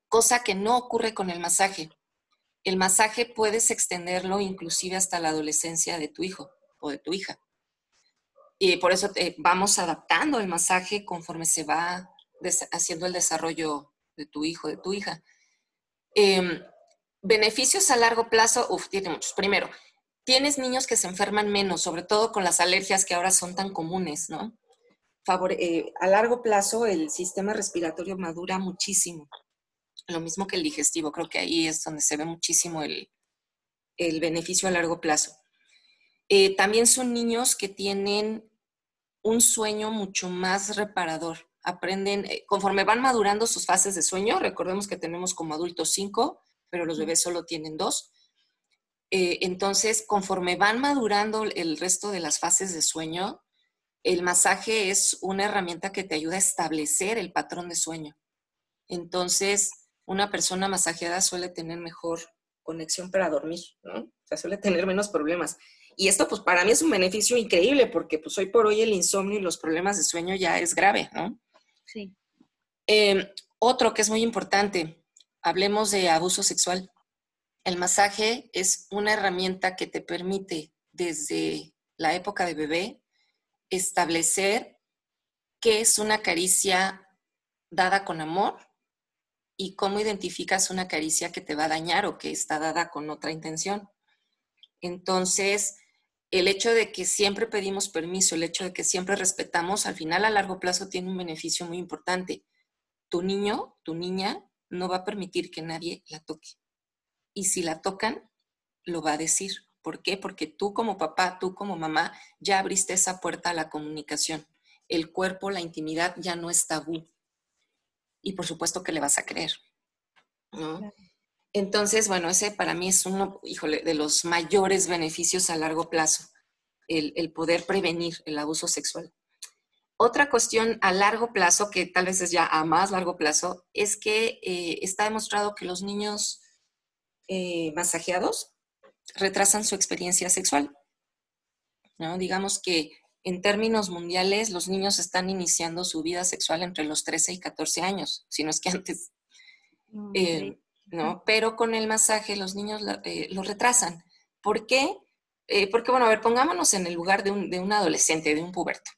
cosa que no ocurre con el masaje. El masaje puedes extenderlo inclusive hasta la adolescencia de tu hijo o de tu hija. Y por eso vamos adaptando el masaje conforme se va haciendo el desarrollo de tu hijo, de tu hija. Em, beneficios a largo plazo, uf, tiene muchos. Primero, tienes niños que se enferman menos, sobre todo con las alergias que ahora son tan comunes, ¿no? Eh, a largo plazo el sistema respiratorio madura muchísimo. Lo mismo que el digestivo, creo que ahí es donde se ve muchísimo el, beneficio a largo plazo. Eh, también son niños que tienen un sueño mucho más reparador. Aprenden, eh, conforme van madurando sus fases de sueño, recordemos que tenemos como adultos cinco, pero los bebés solo tienen dos eh, entonces, conforme van madurando el resto de las fases de sueño, el masaje es una herramienta que te ayuda a establecer el patrón de sueño. Entonces, una persona masajeada suele tener mejor conexión para dormir, ¿no? O sea, suele tener menos problemas. Y esto, pues, para mí es un beneficio increíble porque, pues, hoy por hoy el insomnio y los problemas de sueño ya es grave, ¿no? Sí. Em, otro que es muy importante, hablemos de abuso sexual. El masaje es una herramienta que te permite desde la época de bebé establecer qué es una caricia dada con amor y cómo identificas una caricia que te va a dañar o que está dada con otra intención. Entonces, el hecho de que siempre pedimos permiso, el hecho de que siempre respetamos, al final a largo plazo tiene un beneficio muy importante. Tu niño, tu niña, no va a permitir que nadie la toque y si la tocan, lo va a decir. ¿Por qué? Porque tú como papá, tú como mamá, ya abriste esa puerta a la comunicación. El cuerpo, la intimidad ya no es tabú. Y por supuesto que le vas a creer. Entonces, bueno, ese para mí es uno, híjole, de los mayores beneficios a largo plazo, el, poder prevenir el abuso sexual. Otra cuestión a largo plazo, que tal vez es ya a más largo plazo, es que eh, está demostrado que los niños eh, masajeados retrasan su experiencia sexual. ¿no? Digamos que en términos mundiales los niños están iniciando su vida sexual entre los 13 y 14 años, si no es que antes. Eh, ¿no? Pero con el masaje los niños lo retrasan. ¿Por qué? porque, bueno, a ver, pongámonos en el lugar de un, de un adolescente, de un puberto.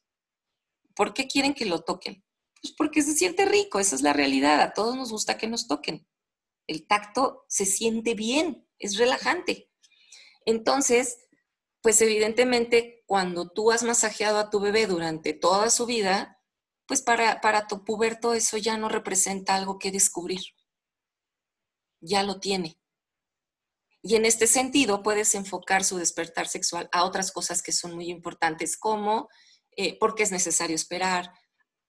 ¿Por qué quieren que lo toquen? Pues porque se siente rico, esa es la realidad. A todos nos gusta que nos toquen el tacto se siente bien, es relajante. Entonces, pues evidentemente cuando tú has masajeado a tu bebé durante toda su vida, pues para, para tu puberto eso ya no representa algo que descubrir. Ya lo tiene. Y en este sentido puedes enfocar su despertar sexual a otras cosas que son muy importantes, como eh, por qué es necesario esperar,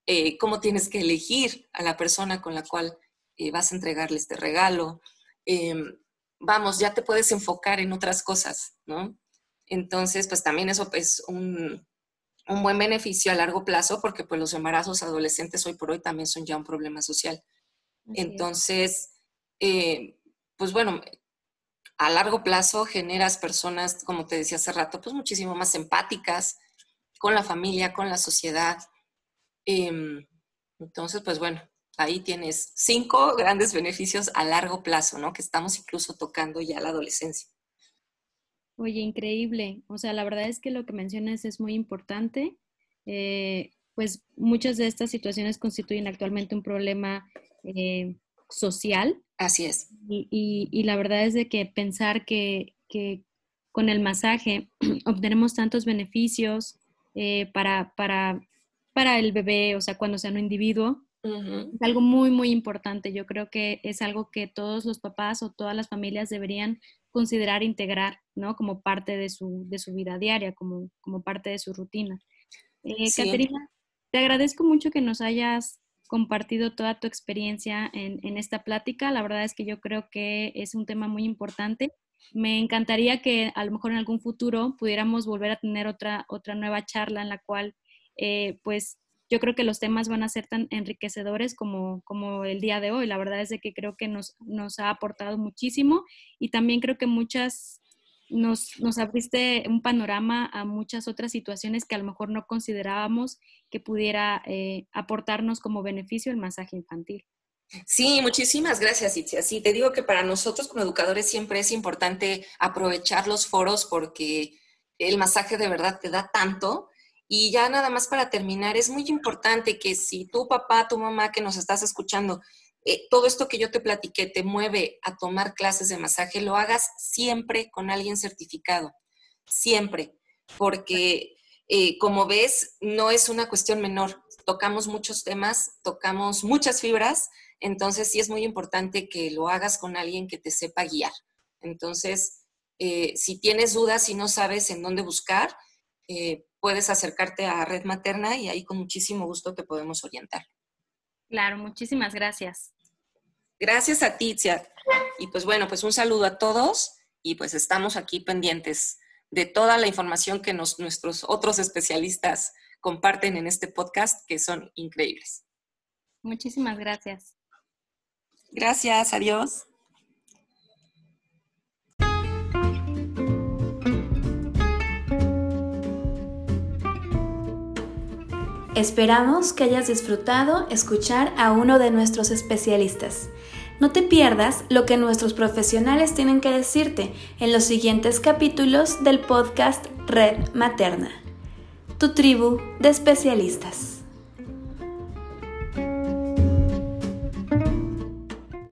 eh, cómo tienes que elegir a la persona con la cual eh, vas a entregarle este regalo. Em, vamos, ya te puedes enfocar en otras cosas, ¿no? Entonces, pues también eso es un, buen beneficio a largo plazo porque pues los embarazos adolescentes hoy por hoy también son ya un problema social. Entonces, eh, pues bueno, a largo plazo generas personas, como te decía hace rato, pues muchísimo más empáticas con la familia, con la sociedad. Em, entonces, pues bueno, ahí tienes cinco grandes beneficios a largo plazo, ¿no? Que estamos incluso tocando ya la adolescencia. Oye, increíble. O sea, la verdad es que lo que mencionas es muy importante. Eh, pues muchas de estas situaciones constituyen actualmente un problema eh, social. Así es. Y, la verdad es de que pensar que, con el masaje obtenemos tantos beneficios eh, para, para, para el bebé, o sea, cuando sea un individuo, es algo muy, muy importante. Yo creo que es algo que todos los papás o todas las familias deberían considerar integrar, ¿no? Como parte de su, de su vida diaria, como, como parte de su rutina. Eh, Caterina, te agradezco mucho que nos hayas compartido toda tu experiencia en, en, esta plática. La verdad es que yo creo que es un tema muy importante. Me encantaría que a lo mejor en algún futuro pudiéramos volver a tener otra, otra nueva charla en la cual eh, pues yo creo que los temas van a ser tan enriquecedores como, como el día de hoy. La verdad es de que creo que nos, nos ha aportado muchísimo y también creo que muchas, nos, nos abriste un panorama a muchas otras situaciones que a lo mejor no considerábamos que pudiera eh, aportarnos como beneficio el masaje infantil. Sí, muchísimas gracias, Itzia. Sí, te digo que para nosotros como educadores siempre es importante aprovechar los foros porque el masaje de verdad te da tanto y ya nada más para terminar, es muy importante que si tu papá, tu mamá que nos estás escuchando, eh, todo esto que yo te platiqué te mueve a tomar clases de masaje, lo hagas siempre con alguien certificado, siempre, porque eh, como ves, no es una cuestión menor, tocamos muchos temas, tocamos muchas fibras, entonces sí es muy importante que lo hagas con alguien que te sepa guiar. Entonces, eh, si tienes dudas y no sabes en dónde buscar, puedes acercarte a Red Materna y ahí con muchísimo gusto te podemos orientar. Claro, muchísimas gracias. Gracias a ti, Tzia. Y pues bueno, pues un saludo a todos y pues estamos aquí pendientes de toda la información que nos, nuestros otros especialistas comparten en este podcast, que son increíbles. Muchísimas gracias. Gracias, adiós. Esperamos que hayas disfrutado escuchar a uno de nuestros especialistas. No te pierdas lo que nuestros profesionales tienen que decirte en los siguientes capítulos del podcast Red Materna, tu tribu de especialistas.